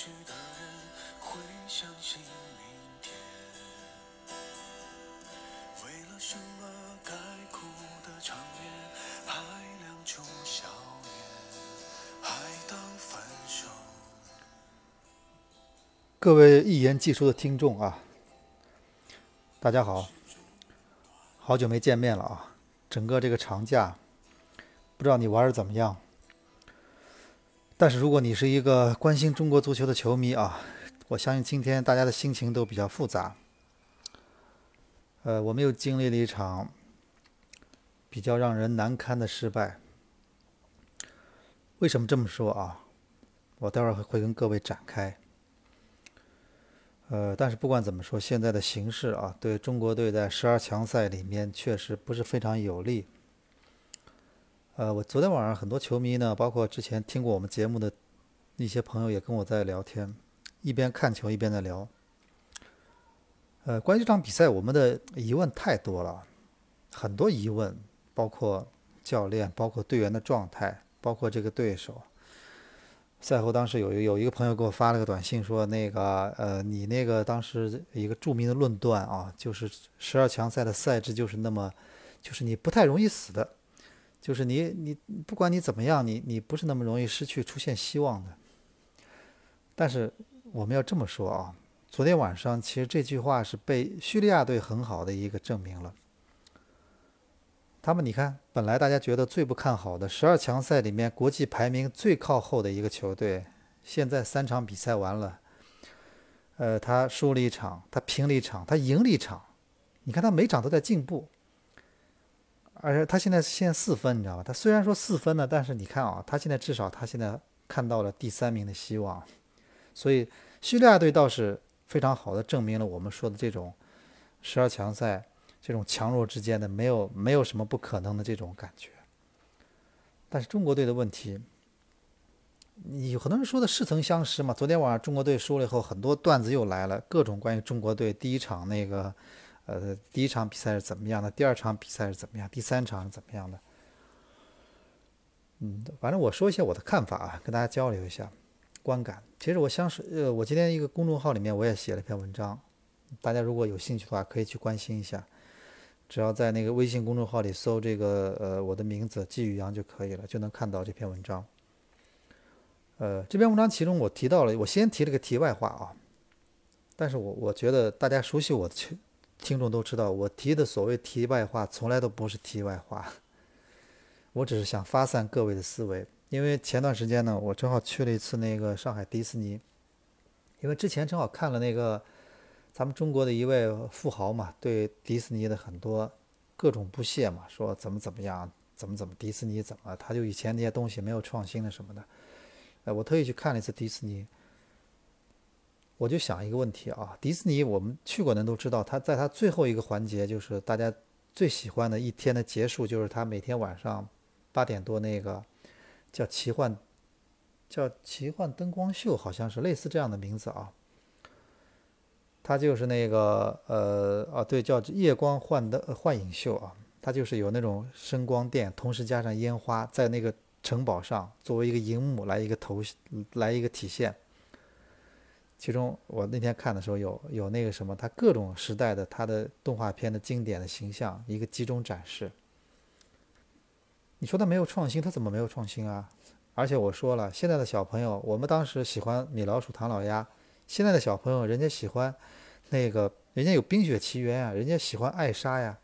去的人会相信明天。为了什么该哭的场面还亮出笑颜，还当分手。各位一言既出的听众啊，大家好，好久没见面了啊！整个这个长假，不知道你玩的怎么样？但是如果你是一个关心中国足球的球迷啊，我相信今天大家的心情都比较复杂。呃，我们又经历了一场比较让人难堪的失败。为什么这么说啊？我待会儿会跟各位展开。呃，但是不管怎么说，现在的形势啊，对中国队在十二强赛里面确实不是非常有利。呃，我昨天晚上很多球迷呢，包括之前听过我们节目的一些朋友也跟我在聊天，一边看球一边在聊。呃，关于这场比赛，我们的疑问太多了，很多疑问，包括教练，包括队员的状态，包括这个对手。赛后，当时有有一个朋友给我发了个短信，说那个呃，你那个当时一个著名的论断啊，就是十二强赛的赛制就是那么，就是你不太容易死的。就是你，你不管你怎么样，你你不是那么容易失去出现希望的。但是我们要这么说啊，昨天晚上其实这句话是被叙利亚队很好的一个证明了。他们你看，本来大家觉得最不看好的十二强赛里面国际排名最靠后的一个球队，现在三场比赛完了，呃，他输了一场，他平了一场，他赢了一场，你看他每场都在进步。而且他现在现在四分，你知道吧？他虽然说四分呢，但是你看啊，他现在至少他现在看到了第三名的希望，所以叙利亚队倒是非常好的证明了我们说的这种十二强赛这种强弱之间的没有没有什么不可能的这种感觉。但是中国队的问题，你很多人说的似曾相识嘛。昨天晚上中国队输了以后，很多段子又来了，各种关于中国队第一场那个。呃，第一场比赛是怎么样的？第二场比赛是怎么样？第三场是怎么样的？嗯，反正我说一下我的看法啊，跟大家交流一下观感。其实我相是，呃，我今天一个公众号里面我也写了一篇文章，大家如果有兴趣的话，可以去关心一下。只要在那个微信公众号里搜这个呃我的名字季宇阳就可以了，就能看到这篇文章。呃，这篇文章其中我提到了，我先提了个题外话啊，但是我我觉得大家熟悉我的听众都知道，我提的所谓题外话，从来都不是题外话。我只是想发散各位的思维。因为前段时间呢，我正好去了一次那个上海迪士尼，因为之前正好看了那个咱们中国的一位富豪嘛，对迪士尼的很多各种不屑嘛，说怎么怎么样，怎么怎么迪士尼怎么，他就以前那些东西没有创新的什么的。哎，我特意去看了一次迪士尼。我就想一个问题啊，迪士尼我们去过的人都知道，他在他最后一个环节，就是大家最喜欢的一天的结束，就是他每天晚上八点多那个叫奇幻叫奇幻灯光秀，好像是类似这样的名字啊。它就是那个呃啊对，叫夜光幻灯幻影秀啊，它就是有那种声光电，同时加上烟花，在那个城堡上作为一个荧幕来一个头来一个体现。其中我那天看的时候有有那个什么，它各种时代的它的动画片的经典的形象一个集中展示。你说它没有创新，它怎么没有创新啊？而且我说了，现在的小朋友，我们当时喜欢米老鼠、唐老鸭，现在的小朋友人家喜欢那个，人家有冰雪奇缘啊，人家喜欢艾莎呀，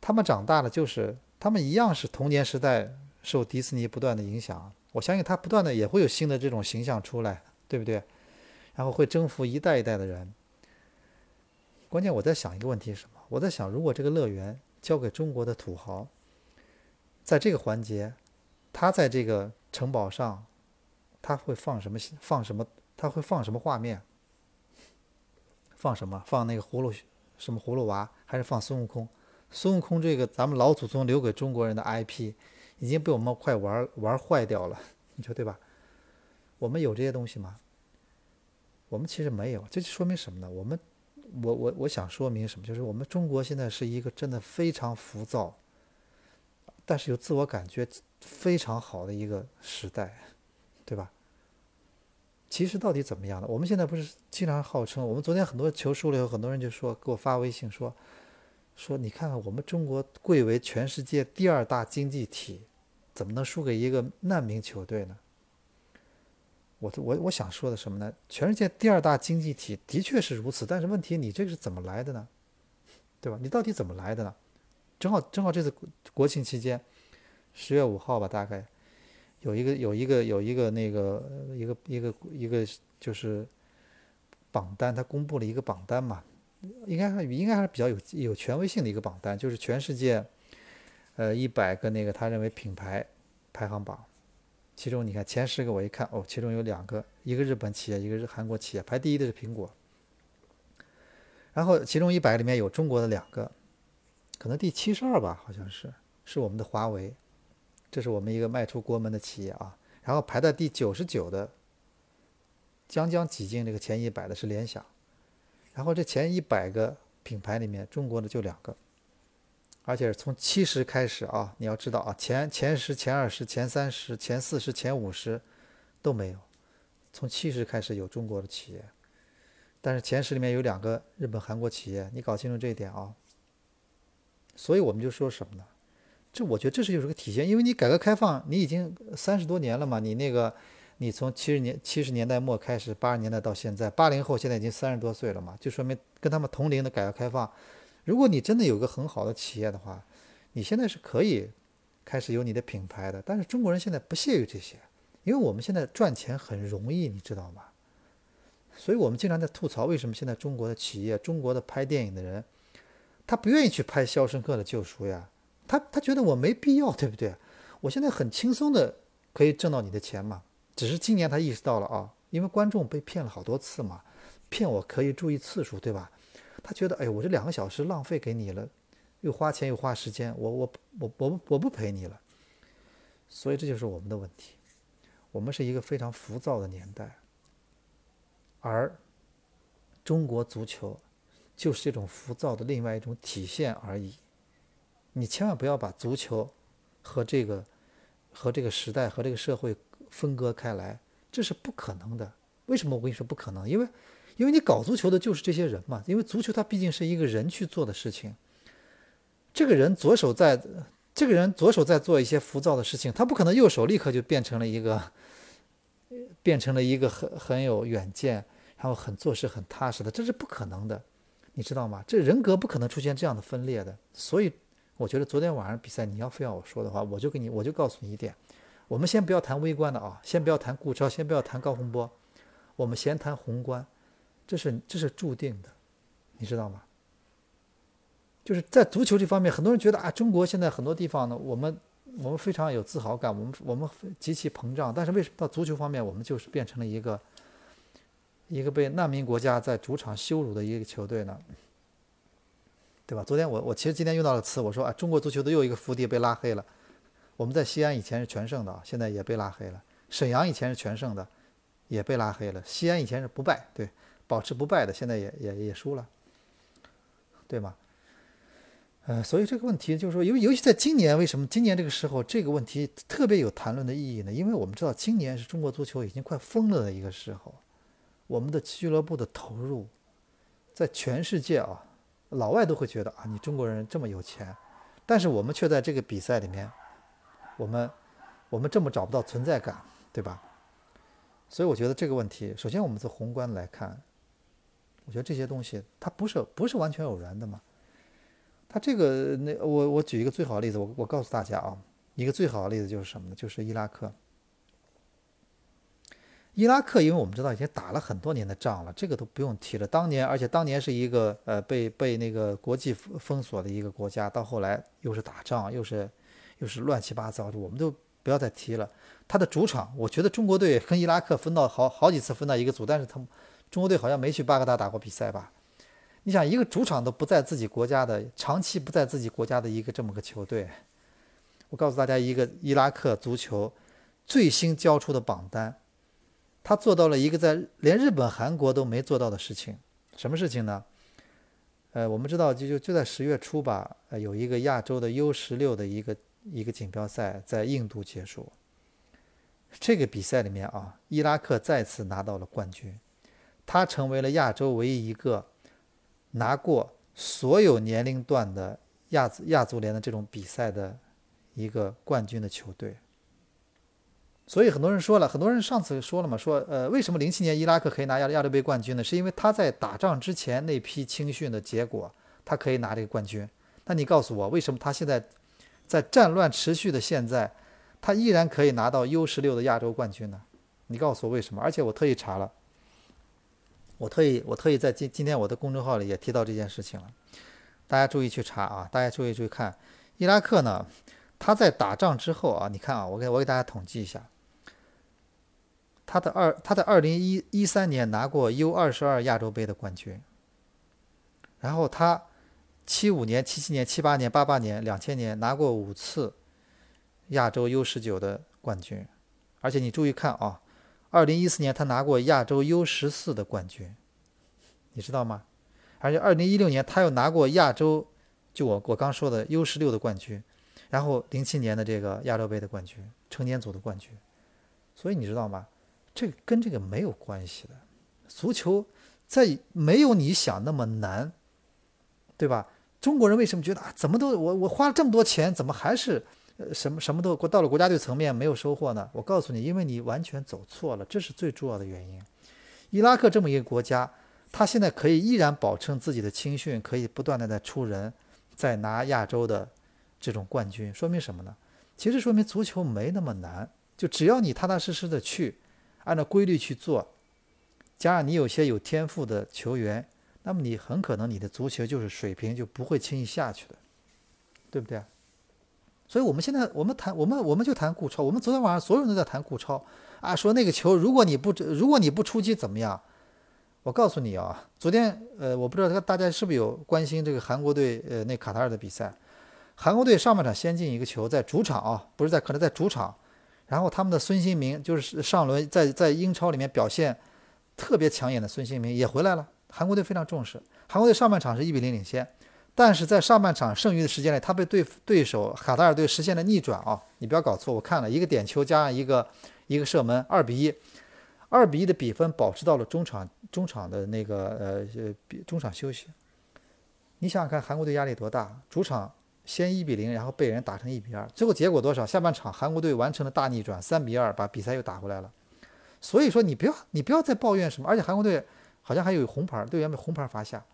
他们长大了就是他们一样是童年时代受迪士尼不断的影响，我相信他不断的也会有新的这种形象出来，对不对？然后会征服一代一代的人。关键我在想一个问题是什么？我在想，如果这个乐园交给中国的土豪，在这个环节，他在这个城堡上，他会放什么？放什么？他会放什么画面？放什么？放那个葫芦什么葫芦娃，还是放孙悟空？孙悟空这个咱们老祖宗留给中国人的 IP，已经被我们快玩玩坏掉了，你说对吧？我们有这些东西吗？我们其实没有，这就说明什么呢？我们，我我我想说明什么？就是我们中国现在是一个真的非常浮躁，但是有自我感觉非常好的一个时代，对吧？其实到底怎么样的？我们现在不是经常号称，我们昨天很多球输了以后，很多人就说给我发微信说，说你看看我们中国贵为全世界第二大经济体，怎么能输给一个难民球队呢？我我我想说的什么呢？全世界第二大经济体的确是如此，但是问题你这个是怎么来的呢？对吧？你到底怎么来的呢？正好正好这次国庆期间，十月五号吧，大概。有一个有一个有一个那个一个一个一个就是榜单，他公布了一个榜单嘛，应该应该还是比较有有权威性的一个榜单，就是全世界呃一百个那个他认为品牌排行榜，其中你看前十个我一看哦，其中有两个，一个日本企业，一个是韩国企业，排第一的是苹果，然后其中一百里面有中国的两个，可能第七十二吧，好像是是我们的华为。这是我们一个迈出国门的企业啊，然后排在第九十九的，将将挤进这个前一百的是联想，然后这前一百个品牌里面，中国的就两个，而且是从七十开始啊，你要知道啊，前前十、前二十、前三十、前四十、前五十都没有，从七十开始有中国的企业，但是前十里面有两个日本、韩国企业，你搞清楚这一点啊，所以我们就说什么呢？这我觉得这是就是个体现，因为你改革开放，你已经三十多年了嘛，你那个，你从七十年七十年代末开始，八十年代到现在，八零后现在已经三十多岁了嘛，就说明跟他们同龄的改革开放，如果你真的有个很好的企业的话，你现在是可以开始有你的品牌的。但是中国人现在不屑于这些，因为我们现在赚钱很容易，你知道吗？所以我们经常在吐槽，为什么现在中国的企业、中国的拍电影的人，他不愿意去拍《肖申克的救赎》呀？他他觉得我没必要，对不对？我现在很轻松的可以挣到你的钱嘛。只是今年他意识到了啊，因为观众被骗了好多次嘛，骗我可以注意次数，对吧？他觉得，哎，我这两个小时浪费给你了，又花钱又花时间，我我我我我不陪你了。所以这就是我们的问题。我们是一个非常浮躁的年代，而中国足球就是这种浮躁的另外一种体现而已。你千万不要把足球和这个和这个时代和这个社会分割开来，这是不可能的。为什么我跟你说不可能？因为因为你搞足球的就是这些人嘛。因为足球它毕竟是一个人去做的事情。这个人左手在，这个人左手在做一些浮躁的事情，他不可能右手立刻就变成了一个变成了一个很很有远见，然后很做事很踏实的，这是不可能的，你知道吗？这人格不可能出现这样的分裂的，所以。我觉得昨天晚上比赛，你要非要我说的话，我就给你，我就告诉你一点，我们先不要谈微观的啊，先不要谈顾超，先不要谈高洪波，我们先谈宏观，这是这是注定的，你知道吗？就是在足球这方面，很多人觉得啊，中国现在很多地方呢，我们我们非常有自豪感，我们我们极其膨胀，但是为什么到足球方面，我们就是变成了一个一个被难民国家在主场羞辱的一个球队呢？对吧？昨天我我其实今天用到了词，我说啊，中国足球的又一个福地被拉黑了。我们在西安以前是全胜的，现在也被拉黑了。沈阳以前是全胜的，也被拉黑了。西安以前是不败，对，保持不败的，现在也也也输了，对吗？呃，所以这个问题就是说，尤尤其在今年，为什么今年这个时候这个问题特别有谈论的意义呢？因为我们知道今年是中国足球已经快疯了的一个时候，我们的俱乐部的投入在全世界啊。老外都会觉得啊，你中国人这么有钱，但是我们却在这个比赛里面，我们我们这么找不到存在感，对吧？所以我觉得这个问题，首先我们从宏观来看，我觉得这些东西它不是不是完全偶然的嘛。它这个那我我举一个最好的例子，我我告诉大家啊，一个最好的例子就是什么呢？就是伊拉克。伊拉克，因为我们知道已经打了很多年的仗了，这个都不用提了。当年，而且当年是一个呃被被那个国际封锁的一个国家，到后来又是打仗，又是又是乱七八糟的，我们都不要再提了。他的主场，我觉得中国队跟伊拉克分到好好几次分到一个组，但是他们中国队好像没去巴格达打过比赛吧？你想，一个主场都不在自己国家的，长期不在自己国家的一个这么个球队，我告诉大家一个伊拉克足球最新交出的榜单。他做到了一个在连日本、韩国都没做到的事情，什么事情呢？呃，我们知道，就就就在十月初吧，呃，有一个亚洲的 U 十六的一个一个锦标赛在印度结束，这个比赛里面啊，伊拉克再次拿到了冠军，他成为了亚洲唯一一个拿过所有年龄段的亚亚足联的这种比赛的一个冠军的球队。所以很多人说了，很多人上次说了嘛，说呃，为什么零七年伊拉克可以拿亚亚洲杯冠军呢？是因为他在打仗之前那批青训的结果，他可以拿这个冠军。那你告诉我，为什么他现在在战乱持续的现在，他依然可以拿到 U 十六的亚洲冠军呢？你告诉我为什么？而且我特意查了，我特意我特意在今今天我的公众号里也提到这件事情了，大家注意去查啊，大家注意注意看，伊拉克呢，他在打仗之后啊，你看啊，我给我给大家统计一下。他的二，他在二零一一三年拿过 U 二十二亚洲杯的冠军，然后他七五年、七七年、七八年、八八年、两千年拿过五次亚洲 U 十九的冠军，而且你注意看啊，二零一四年他拿过亚洲 U 十四的冠军，你知道吗？而且二零一六年他又拿过亚洲，就我我刚说的 U 十六的冠军，然后零七年的这个亚洲杯的冠军，成年组的冠军，所以你知道吗？这个跟这个没有关系的，足球在没有你想那么难，对吧？中国人为什么觉得啊，怎么都我我花了这么多钱，怎么还是呃什么什么都到了国家队层面没有收获呢？我告诉你，因为你完全走错了，这是最重要的原因。伊拉克这么一个国家，他现在可以依然保证自己的青训，可以不断的在出人，在拿亚洲的这种冠军，说明什么呢？其实说明足球没那么难，就只要你踏踏实实的去。按照规律去做，加上你有些有天赋的球员，那么你很可能你的足球就是水平就不会轻易下去的，对不对？所以我们现在我们谈我们我们就谈顾超，我们昨天晚上所有人都在谈顾超啊，说那个球如果你不如果你不出击怎么样？我告诉你啊，昨天呃我不知道大家是不是有关心这个韩国队呃那卡塔尔的比赛，韩国队上半场先进一个球在主场啊，不是在可能在主场。然后他们的孙兴民就是上轮在在英超里面表现特别抢眼的孙兴民也回来了，韩国队非常重视。韩国队上半场是一比零领先，但是在上半场剩余的时间内，他被对对手卡塔尔队实现了逆转啊！你不要搞错，我看了一个点球加上一个一个射门，二比一，二比一的比分保持到了中场中场的那个呃呃中场休息。你想想看，韩国队压力多大？主场。先一比零，然后被人打成一比二，最后结果多少？下半场韩国队完成了大逆转，三比二把比赛又打回来了。所以说你不要你不要再抱怨什么，而且韩国队好像还有红牌，队员被红牌罚下。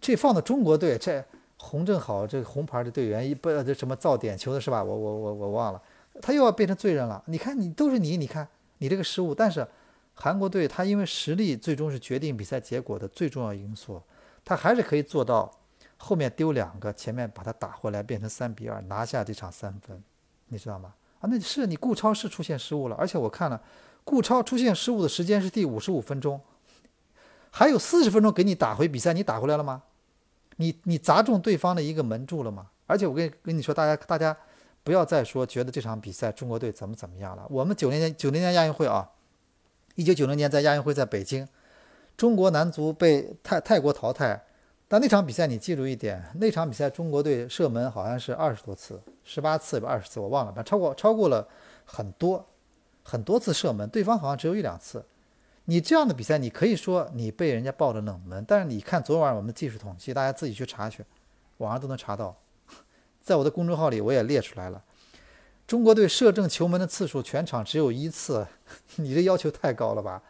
这放到中国队，这洪正好这个红牌的队员一不这什么造点球的是吧？我我我我忘了，他又要变成罪人了。你看你都是你，你看你这个失误，但是韩国队他因为实力最终是决定比赛结果的最重要因素，他还是可以做到。后面丢两个，前面把他打回来，变成三比二，拿下这场三分，你知道吗？啊，那是你顾超是出现失误了，而且我看了，顾超出现失误的时间是第五十五分钟，还有四十分钟给你打回比赛，你打回来了吗？你你砸中对方的一个门柱了吗？而且我跟跟你说，大家大家不要再说觉得这场比赛中国队怎么怎么样了。我们九零年九零年亚运会啊，一九九零年在亚运会在北京，中国男足被泰泰国淘汰。但那场比赛你记住一点，那场比赛中国队射门好像是二十多次，十八次吧，二十次我忘了，反正超过超过了很多很多次射门，对方好像只有一两次。你这样的比赛，你可以说你被人家爆了冷门，但是你看昨晚我们的技术统计，大家自己去查去，网上都能查到，在我的公众号里我也列出来了，中国队射正球门的次数全场只有一次，你这要求太高了吧？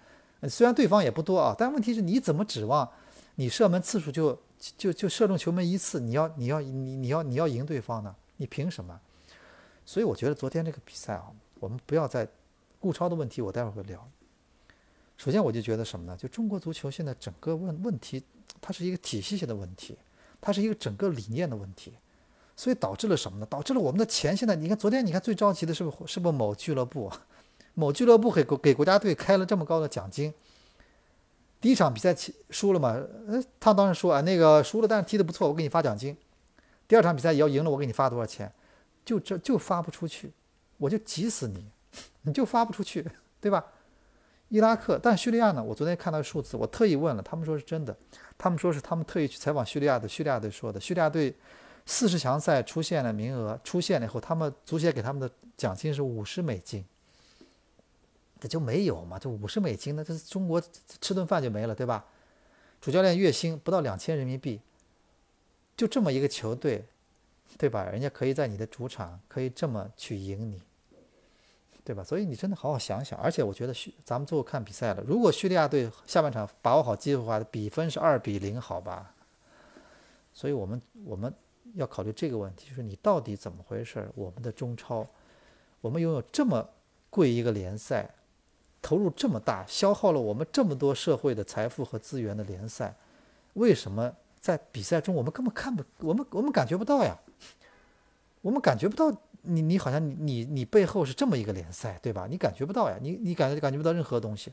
虽然对方也不多啊，但问题是你怎么指望你射门次数就？就就射中球门一次，你要你要你你要你要赢对方呢？你凭什么？所以我觉得昨天这个比赛啊，我们不要再顾超的问题，我待会儿会聊。首先我就觉得什么呢？就中国足球现在整个问问题，它是一个体系性的问题，它是一个整个理念的问题，所以导致了什么呢？导致了我们的钱现在，你看昨天你看最着急的是不是是不是某俱乐部？某俱乐部给给国家队开了这么高的奖金。第一场比赛输了嘛？呃，他当时说啊，那个输了，但是踢得不错，我给你发奖金。第二场比赛也要赢了，我给你发多少钱？就这就发不出去，我就急死你，你就发不出去，对吧？伊拉克，但叙利亚呢？我昨天看到数字，我特意问了，他们说是真的，他们说是他们特意去采访叙利亚的，叙利亚队说的，叙利亚队四十强赛出现了名额，出现了以后，他们足协给他们的奖金是五十美金，这就没有嘛，这五十美金，那这中国吃顿饭就没了，对吧？主教练月薪不到两千人民币，就这么一个球队，对吧？人家可以在你的主场可以这么去赢你，对吧？所以你真的好好想想。而且我觉得叙，咱们最后看比赛了，如果叙利亚队下半场把握好机会的话，比分是二比零，好吧？所以我们我们要考虑这个问题，就是你到底怎么回事？我们的中超，我们拥有这么贵一个联赛。投入这么大，消耗了我们这么多社会的财富和资源的联赛，为什么在比赛中我们根本看不，我们我们感觉不到呀？我们感觉不到你你好像你你你背后是这么一个联赛，对吧？你感觉不到呀？你你感觉感觉不到任何东西。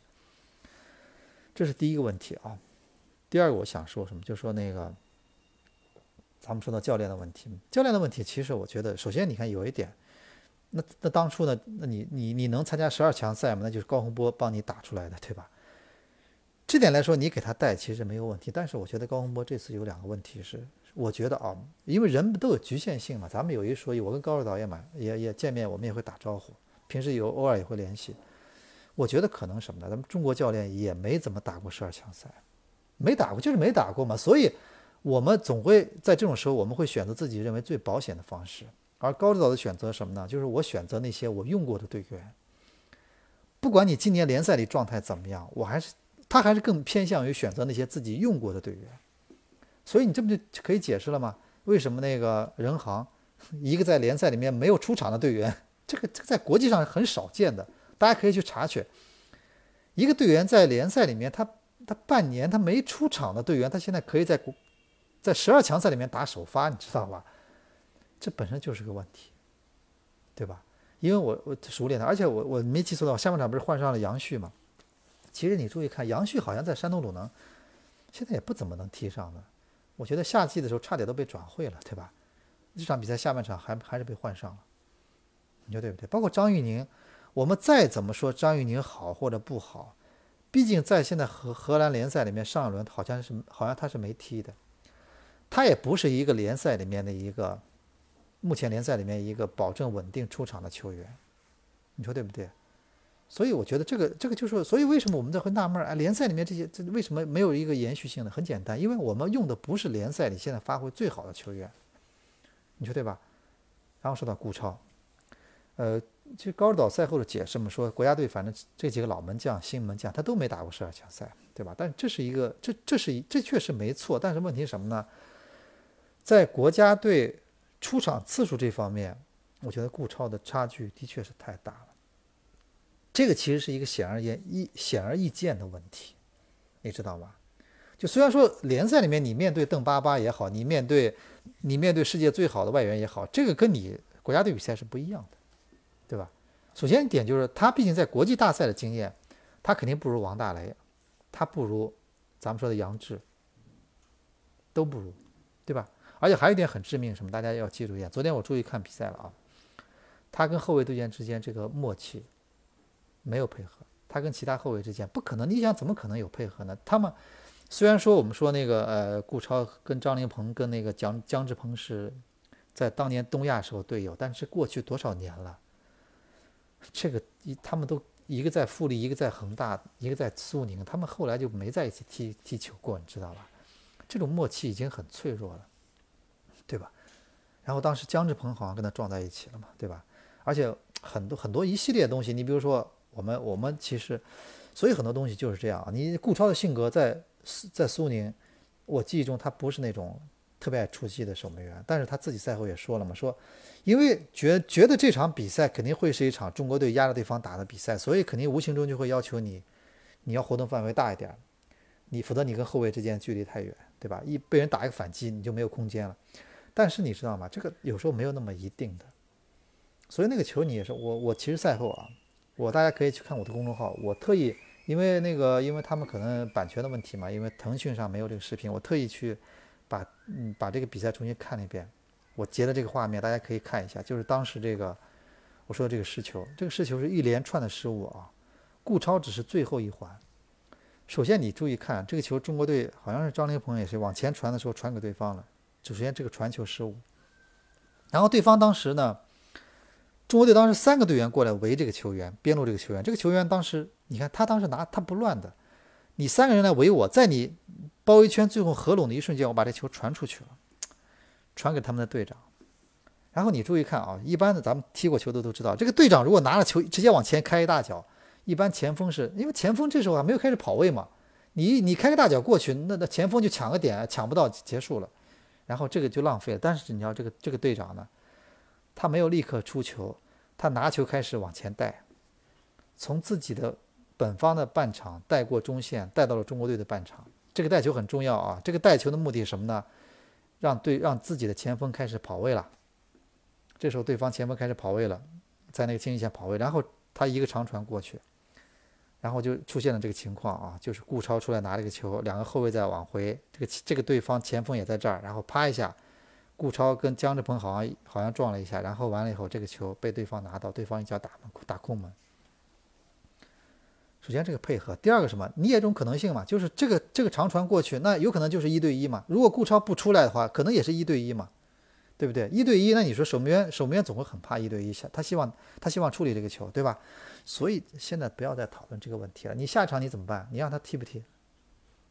这是第一个问题啊。第二个我想说什么，就说那个，咱们说到教练的问题，教练的问题，其实我觉得，首先你看有一点。那那当初呢？那你你你能参加十二强赛吗？那就是高洪波帮你打出来的，对吧？这点来说，你给他带其实没有问题。但是我觉得高洪波这次有两个问题是，我觉得啊，因为人都有局限性嘛。咱们有一说一，我跟高指导也蛮也也见面，我们也会打招呼，平时有偶尔也会联系。我觉得可能什么呢？咱们中国教练也没怎么打过十二强赛，没打过就是没打过嘛。所以，我们总会在这种时候，我们会选择自己认为最保险的方式。而高指导的选择什么呢？就是我选择那些我用过的队员。不管你今年联赛里状态怎么样，我还是他还是更偏向于选择那些自己用过的队员。所以你这不就可以解释了吗？为什么那个人行 一个在联赛里面没有出场的队员，这个这个在国际上很少见的，大家可以去查询。一个队员在联赛里面，他他半年他没出场的队员，他现在可以在国在十二强赛里面打首发，你知道吧？这本身就是个问题，对吧？因为我我熟练的，而且我我没记错的话，下半场不是换上了杨旭吗？其实你注意看，杨旭好像在山东鲁能，现在也不怎么能踢上的。我觉得夏季的时候差点都被转会了，对吧？这场比赛下半场还还是被换上了，你说对不对？包括张玉宁，我们再怎么说张玉宁好或者不好，毕竟在现在荷荷兰联赛里面上一轮好像是好像他是没踢的，他也不是一个联赛里面的一个。目前联赛里面一个保证稳定出场的球员，你说对不对？所以我觉得这个这个就是，所以为什么我们在会纳闷儿啊？联赛里面这些这为什么没有一个延续性呢？很简单，因为我们用的不是联赛里现在发挥最好的球员，你说对吧？然后说到顾超，呃，其实高指导赛后的解释嘛，说国家队反正这几个老门将、新门将他都没打过十二强赛，对吧？但这是一个这这是一这确实没错，但是问题什么呢？在国家队。出场次数这方面，我觉得顾超的差距的确是太大。这个其实是一个显而易显而易见的问题，你知道吗？就虽然说联赛里面你面对邓巴巴也好，你面对你面对世界最好的外援也好，这个跟你国家队比赛是不一样的，对吧？首先一点就是他毕竟在国际大赛的经验，他肯定不如王大雷，他不如咱们说的杨志，都不如，对吧？而且还有一点很致命，什么？大家要记住一点。昨天我注意看比赛了啊，他跟后卫队员之间这个默契没有配合，他跟其他后卫之间不可能。你想怎么可能有配合呢？他们虽然说我们说那个呃，顾超跟张琳芃跟那个姜姜志鹏是在当年东亚时候队友，但是过去多少年了，这个他们都一个在富力，一个在恒大，一个在苏宁，他们后来就没在一起踢踢球过，你知道吧？这种默契已经很脆弱了。对吧？然后当时姜志鹏好像跟他撞在一起了嘛，对吧？而且很多很多一系列东西，你比如说我们我们其实，所以很多东西就是这样。你顾超的性格在在苏宁，我记忆中他不是那种特别爱出击的守门员，但是他自己赛后也说了嘛，说因为觉觉得这场比赛肯定会是一场中国队压着对方打的比赛，所以肯定无形中就会要求你，你要活动范围大一点，你否则你跟后卫之间距离太远，对吧？一被人打一个反击，你就没有空间了。但是你知道吗？这个有时候没有那么一定的，所以那个球你也是我我其实赛后啊，我大家可以去看我的公众号，我特意因为那个因为他们可能版权的问题嘛，因为腾讯上没有这个视频，我特意去把嗯把这个比赛重新看了一遍，我截的这个画面大家可以看一下，就是当时这个我说的这个失球，这个失球是一连串的失误啊，顾超只是最后一环。首先你注意看这个球，中国队好像是张琳鹏也是往前传的时候传给对方了。首先，这个传球失误，然后对方当时呢，中国队当时三个队员过来围这个球员，边路这个球员，这个球员当时你看他当时拿他不乱的，你三个人来围我，在你包围圈最后合拢的一瞬间，我把这球传出去了，传给他们的队长。然后你注意看啊，一般的咱们踢过球的都知道，这个队长如果拿了球直接往前开一大脚，一般前锋是因为前锋这时候还没有开始跑位嘛，你你开个大脚过去，那那前锋就抢个点，抢不到结束了，然后这个就浪费了。但是你要这个这个队长呢，他没有立刻出球，他拿球开始往前带，从自己的本方的半场带过中线，带到了中国队的半场。这个带球很重要啊，这个带球的目的是什么呢？让对让自己的前锋开始跑位了。这时候对方前锋开始跑位了，在那个清一线跑位，然后他一个长传过去，然后就出现了这个情况啊，就是顾超出来拿这个球，两个后卫在往回，这个这个对方前锋也在这儿，然后啪一下，顾超跟姜志鹏好像好像撞了一下，然后完了以后这个球被对方拿到，对方一脚打门打空门。首先这个配合，第二个什么？你也种可能性嘛，就是这个这个长传过去，那有可能就是一对一嘛。如果顾超不出来的话，可能也是一对一嘛。对不对？一对一，那你说守门员守门员总会很怕一对一下，他希望他希望处理这个球，对吧？所以现在不要再讨论这个问题了。你下场你怎么办？你让他踢不踢？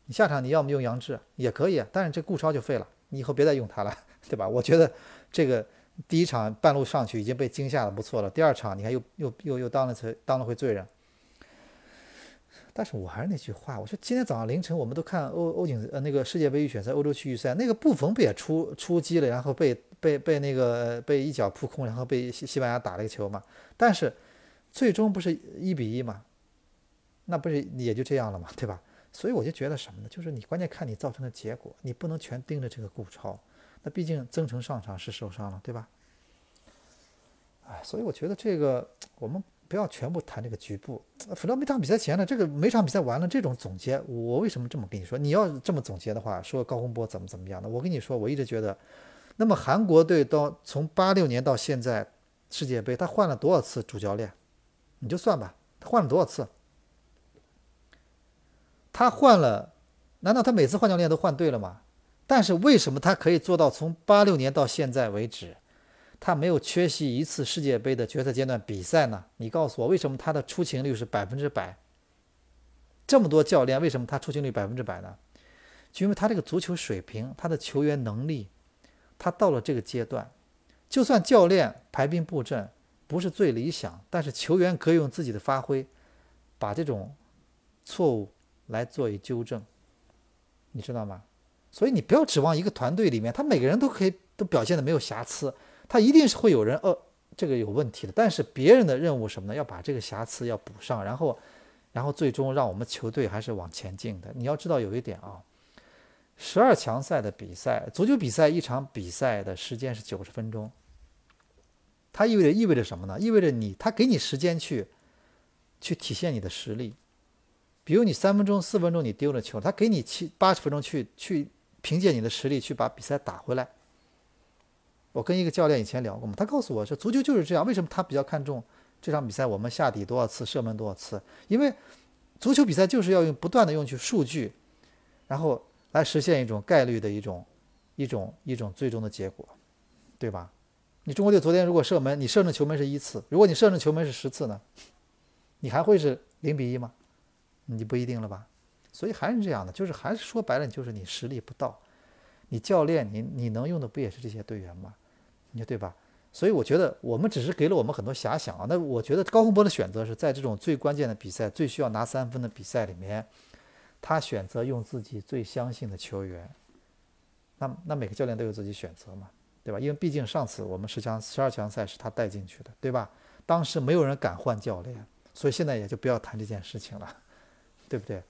你下场你要么用杨志也可以，但是这顾超就废了，你以后别再用他了，对吧？我觉得这个第一场半路上去已经被惊吓的不错了，第二场你看又又又又当了次当了回罪人。但是我还是那句话，我说今天早上凌晨我们都看欧欧锦呃那个世界杯预选赛欧洲区预赛，那个布冯不也出出击了，然后被被被那个被一脚扑空，然后被西西班牙打了一个球嘛？但是最终不是一比一嘛？那不是也就这样了嘛，对吧？所以我就觉得什么呢？就是你关键看你造成的结果，你不能全盯着这个顾超，那毕竟曾诚上场是受伤了，对吧？哎，所以我觉得这个我们。不要全部谈这个局部，反正每场比赛前呢，这个每场比赛完了这种总结，我为什么这么跟你说？你要这么总结的话，说高洪波怎么怎么样的？我跟你说，我一直觉得，那么韩国队到从八六年到现在世界杯，他换了多少次主教练？你就算吧，他换了多少次？他换了，难道他每次换教练都换对了吗？但是为什么他可以做到从八六年到现在为止？他没有缺席一次世界杯的决赛阶段比赛呢？你告诉我，为什么他的出勤率是百分之百？这么多教练，为什么他出勤率百分之百呢？就因为他这个足球水平，他的球员能力，他到了这个阶段，就算教练排兵布阵不是最理想，但是球员可以用自己的发挥，把这种错误来做以纠正，你知道吗？所以你不要指望一个团队里面，他每个人都可以都表现的没有瑕疵。他一定是会有人，呃，这个有问题的。但是别人的任务什么呢？要把这个瑕疵要补上，然后，然后最终让我们球队还是往前进的。你要知道有一点啊，十二强赛的比赛，足球比赛一场比赛的时间是九十分钟。它意味着意味着什么呢？意味着你他给你时间去，去体现你的实力。比如你三分钟、四分钟你丢了球，他给你七八十分钟去去凭借你的实力去把比赛打回来。我跟一个教练以前聊过嘛，他告诉我说，足球就是这样。为什么他比较看重这场比赛我们下底多少次，射门多少次？因为足球比赛就是要用不断的用去数据，然后来实现一种概率的一种一种一种最终的结果，对吧？你中国队昨天如果射门，你射中球门是一次，如果你射中球门是十次呢，你还会是零比一吗？你不一定了吧？所以还是这样的，就是还是说白了，就是你实力不到，你教练你你能用的不也是这些队员吗？你说对吧？所以我觉得我们只是给了我们很多遐想啊。那我觉得高洪波的选择是在这种最关键的比赛、最需要拿三分的比赛里面，他选择用自己最相信的球员。那那每个教练都有自己选择嘛，对吧？因为毕竟上次我们十强、十二强赛是他带进去的，对吧？当时没有人敢换教练，所以现在也就不要谈这件事情了，对不对？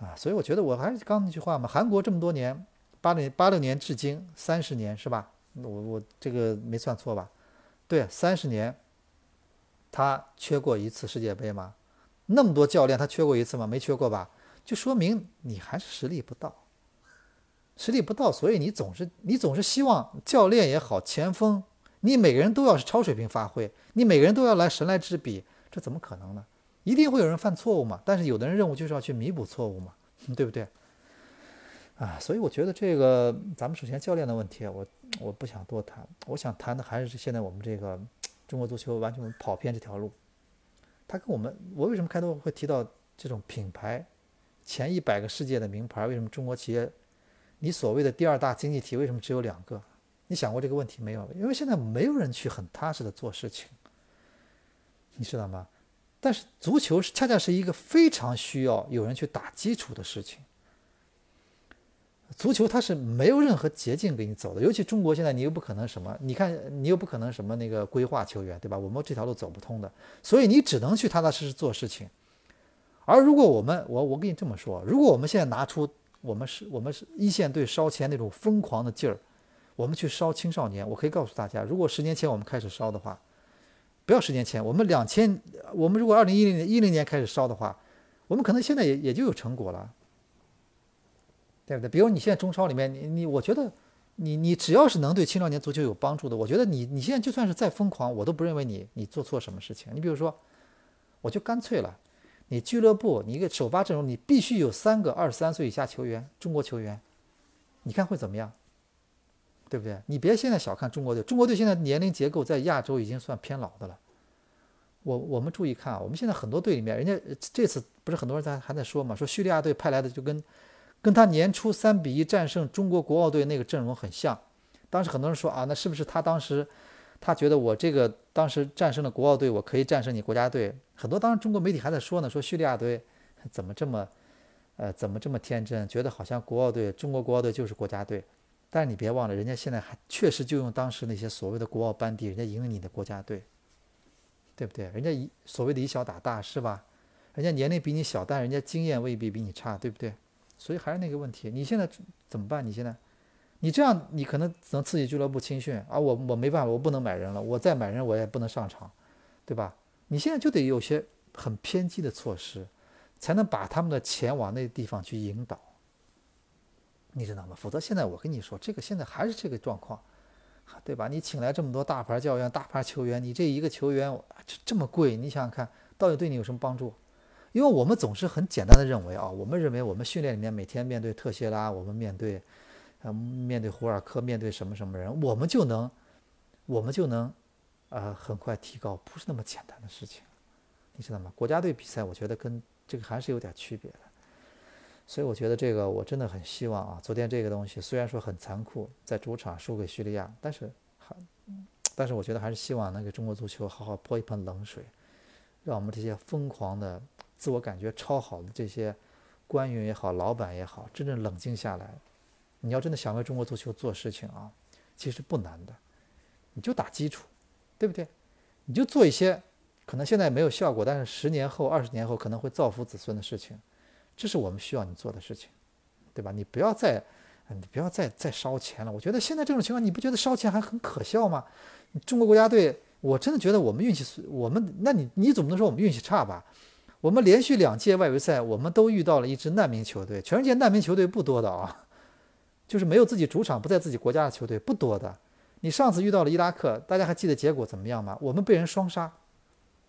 啊，所以我觉得我还是刚那句话嘛，韩国这么多年，八零八六年至今三十年，是吧？我我这个没算错吧？对，三十年，他缺过一次世界杯吗？那么多教练，他缺过一次吗？没缺过吧？就说明你还是实力不到，实力不到，所以你总是你总是希望教练也好，前锋，你每个人都要是超水平发挥，你每个人都要来神来之笔，这怎么可能呢？一定会有人犯错误嘛？但是有的人任务就是要去弥补错误嘛，对不对？啊，所以我觉得这个咱们首先教练的问题，我我不想多谈，我想谈的还是现在我们这个中国足球完全跑偏这条路。他跟我们，我为什么开头会提到这种品牌前一百个世界的名牌？为什么中国企业，你所谓的第二大经济体为什么只有两个？你想过这个问题没有？因为现在没有人去很踏实的做事情，你知道吗？但是足球是恰恰是一个非常需要有人去打基础的事情。足球它是没有任何捷径给你走的，尤其中国现在你又不可能什么，你看你又不可能什么那个规划球员，对吧？我们这条路走不通的，所以你只能去踏踏实实做事情。而如果我们，我我跟你这么说，如果我们现在拿出我们是我们是一线队烧钱那种疯狂的劲儿。我们去烧青少年，我可以告诉大家，如果十年前我们开始烧的话，不要十年前，我们两千，我们如果二零一零年一零年开始烧的话，我们可能现在也也就有成果了，对不对？比如你现在中超里面，你你，我觉得你你只要是能对青少年足球有帮助的，我觉得你你现在就算是再疯狂，我都不认为你你做错什么事情。你比如说，我就干脆了，你俱乐部你一个首发阵容，你必须有三个二十三岁以下球员，中国球员，你看会怎么样？对不对？你别现在小看中国队，中国队现在年龄结构在亚洲已经算偏老的了。我我们注意看啊，我们现在很多队里面，人家这次不是很多人在还在说嘛，说叙利亚队派来的就跟跟他年初三比一战胜中国国奥队那个阵容很像。当时很多人说啊，那是不是他当时他觉得我这个当时战胜了国奥队，我可以战胜你国家队？很多当时中国媒体还在说呢，说叙利亚队怎么这么呃怎么这么天真，觉得好像国奥队中国国奥队就是国家队。但是你别忘了，人家现在还确实就用当时那些所谓的国奥班底，人家赢了你的国家队，对不对？人家以所谓的以小打大是吧？人家年龄比你小，但人家经验未必比你差，对不对？所以还是那个问题，你现在怎么办？你现在，你这样你可能只能刺激俱乐部青训啊！我我没办法，我不能买人了，我再买人我也不能上场，对吧？你现在就得有些很偏激的措施，才能把他们的钱往那地方去引导。你知道吗？否则现在我跟你说，这个现在还是这个状况，对吧？你请来这么多大牌教练、大牌球员，你这一个球员这这么贵，你想想看，到底对你有什么帮助？因为我们总是很简单的认为啊，我们认为我们训练里面每天面对特谢拉，我们面对，呃，面对胡尔克，面对什么什么人，我们就能，我们就能，呃，很快提高，不是那么简单的事情，你知道吗？国家队比赛，我觉得跟这个还是有点区别的。所以我觉得这个我真的很希望啊，昨天这个东西虽然说很残酷，在主场输给叙利亚，但是还，但是我觉得还是希望能给中国足球好好泼一盆冷水，让我们这些疯狂的、自我感觉超好的这些官员也好、老板也好，真正冷静下来。你要真的想为中国足球做事情啊，其实不难的，你就打基础，对不对？你就做一些可能现在没有效果，但是十年后、二十年后可能会造福子孙的事情。这是我们需要你做的事情，对吧？你不要再，你不要再再烧钱了。我觉得现在这种情况，你不觉得烧钱还很可笑吗？中国国家队，我真的觉得我们运气，我们那你你总不能说我们运气差吧？我们连续两届外围赛，我们都遇到了一支难民球队。全世界难民球队不多的啊，就是没有自己主场、不在自己国家的球队不多的。你上次遇到了伊拉克，大家还记得结果怎么样吗？我们被人双杀，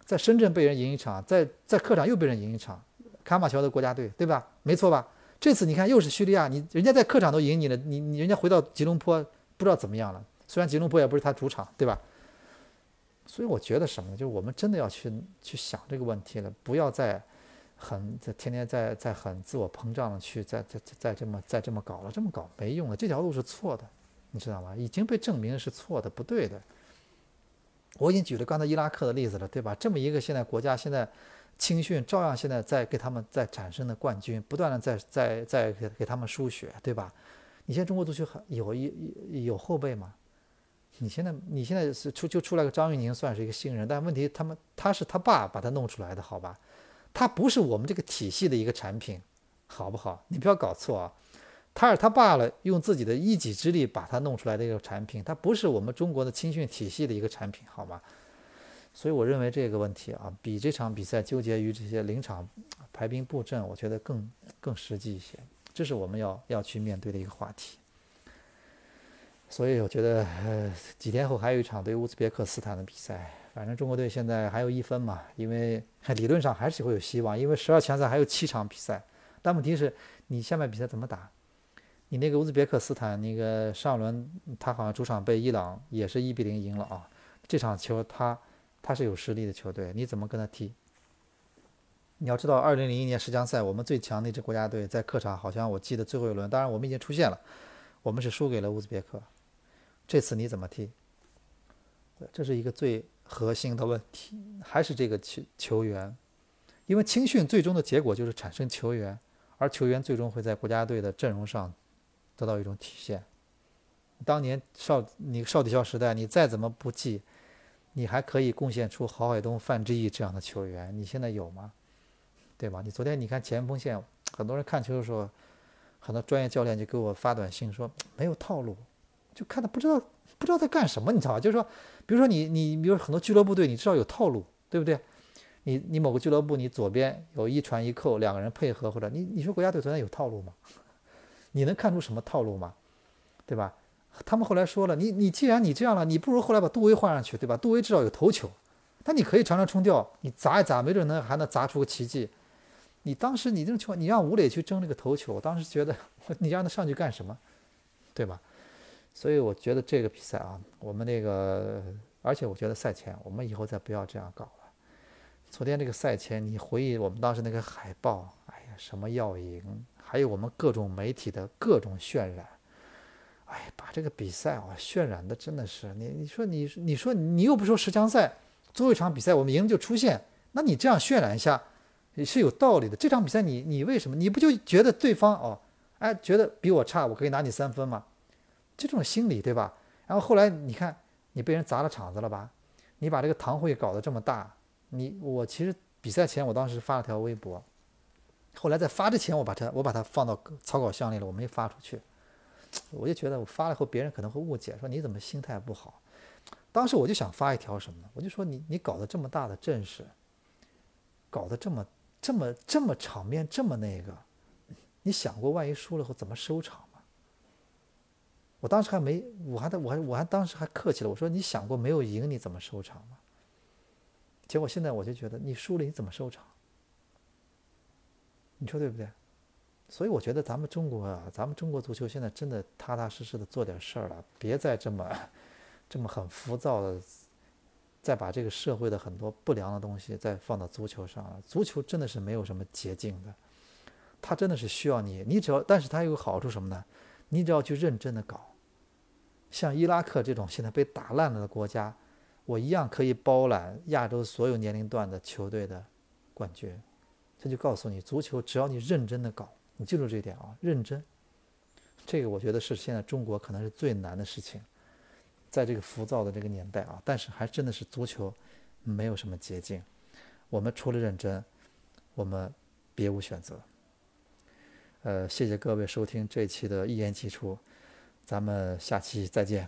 在深圳被人赢一场，在在客场又被人赢一场。卡马乔的国家队，对吧？没错吧？这次你看又是叙利亚，你人家在客场都赢你了，你你人家回到吉隆坡不知道怎么样了。虽然吉隆坡也不是他主场，对吧？所以我觉得什么呢？就是我们真的要去去想这个问题了，不要再很在天天在在很自我膨胀的去再再再这么再这么搞了，这么搞没用的，这条路是错的，你知道吗？已经被证明是错的，不对的。我已经举了刚才伊拉克的例子了，对吧？这么一个现在国家现在。青训照样现在在给他们在产生的冠军，不断的在在在给给他们输血，对吧？你现在中国足球还有一有后辈吗？你现在你现在是出就出来个张玉宁，算是一个新人，但问题他们他是他爸把他弄出来的，好吧？他不是我们这个体系的一个产品，好不好？你不要搞错啊！他是他爸了，用自己的一己之力把他弄出来的一个产品，他不是我们中国的青训体系的一个产品，好吗？所以我认为这个问题啊，比这场比赛纠结于这些临场排兵布阵，我觉得更更实际一些。这是我们要要去面对的一个话题。所以我觉得，呃，几天后还有一场对乌兹别克斯坦的比赛。反正中国队现在还有一分嘛，因为 理论上还是会有希望，因为十二强赛还有七场比赛。但问题是，你下面比赛怎么打？你那个乌兹别克斯坦那个上轮他好像主场被伊朗也是一比零赢了啊。这场球他。他是有实力的球队，你怎么跟他踢？你要知道，二零零一年十强赛，我们最强那支国家队在客场，好像我记得最后一轮，当然我们已经出现了，我们是输给了乌兹别克。这次你怎么踢？这是一个最核心的问题，还是这个球球员？因为青训最终的结果就是产生球员，而球员最终会在国家队的阵容上得到一种体现。当年少你少体校时代，你再怎么不济，你还可以贡献出郝海东、范志毅这样的球员，你现在有吗？对吧？你昨天你看前锋线，很多人看球的时候，很多专业教练就给我发短信说没有套路，就看他不知道不知道在干什么，你知道吧？就是说，比如说你你比如很多俱乐部队，你知道有套路，对不对？你你某个俱乐部，你左边有一传一扣，两个人配合或者你你说国家队昨天有套路吗？你能看出什么套路吗？对吧？他们后来说了，你你既然你这样了，你不如后来把杜威换上去，对吧？杜威至少有头球，但你可以常常冲吊，你砸一砸，没准能还能砸出个奇迹。你当时你这种情况，你让吴磊去争这个头球，我当时觉得你让他上去干什么，对吧？所以我觉得这个比赛啊，我们那个，而且我觉得赛前我们以后再不要这样搞了。昨天这个赛前，你回忆我们当时那个海报，哎呀，什么要赢，还有我们各种媒体的各种渲染，这个比赛啊渲染的真的是你，你说你你说你又不说十强赛最后一场比赛我们赢就出现，那你这样渲染一下。也是有道理的。这场比赛，你你为什么你不就觉得对方哦，哎，觉得比我差，我可以拿你三分吗？这种心理对吧？然后后来你看，你被人砸了场子了吧？你把这个堂会搞得这么大，你我其实比赛前我当时发了条微博，后来在发之前我把它我把它放到草稿箱里了，我没发出去。我就觉得我发了以后别人可能会误解，说你怎么心态不好？当时我就想发一条什么呢？我就说你你搞得这么大的阵势，搞得这么。这么这么场面这么那个，你想过万一输了后怎么收场吗？我当时还没，我还我还我还当时还客气了，我说你想过没有赢你怎么收场吗？结果现在我就觉得你输了你怎么收场？你说对不对？所以我觉得咱们中国啊，咱们中国足球现在真的踏踏实实的做点事儿了，别再这么这么很浮躁的。再把这个社会的很多不良的东西再放到足球上了，足球真的是没有什么捷径的，它真的是需要你，你只要，但是它有个好处什么呢？你只要去认真的搞，像伊拉克这种现在被打烂了的国家，我一样可以包揽亚洲所有年龄段的球队的冠军。这就告诉你，足球只要你认真的搞，你记住这一点啊，认真，这个我觉得是现在中国可能是最难的事情。在这个浮躁的这个年代啊，但是还真的是足球没有什么捷径，我们除了认真，我们别无选择。呃，谢谢各位收听这期的一言既出，咱们下期再见。